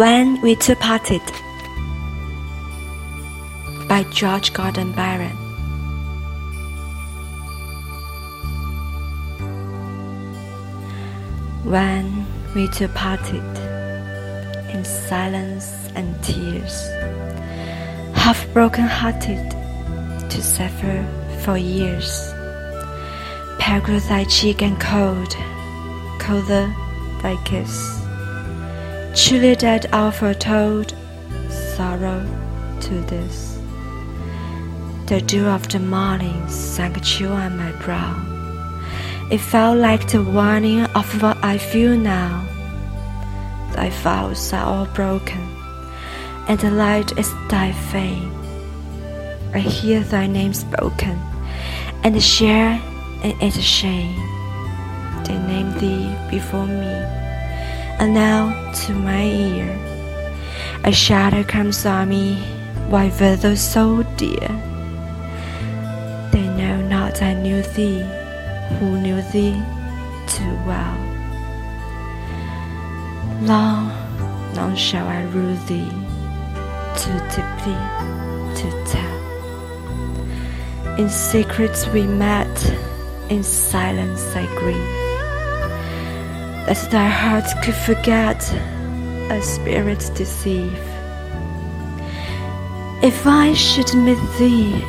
When We Two Parted by George Gordon Byron. When we two parted in silence and tears, half broken hearted to suffer for years, pale grew thy cheek and cold, colder thy kiss. Truly dead our foretold sorrow to this. The dew of the morning sank chill on my brow. It felt like the warning of what I feel now. Thy vows are all broken, and the light is thy fame. I hear thy name spoken, and share in its shame. They name thee before me and now to my ear, a shadow comes on me, why withal so dear? They know not I knew thee, who knew thee too well. Long, long shall I rue thee, too deeply to tell. In secrets we met, in silence I grieve that thy heart could forget a spirit deceive. If I should meet thee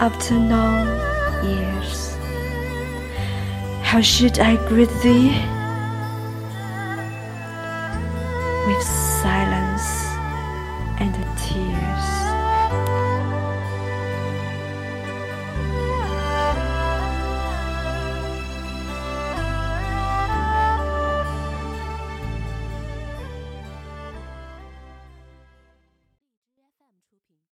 after long years, how should I greet thee? With silence and a tear.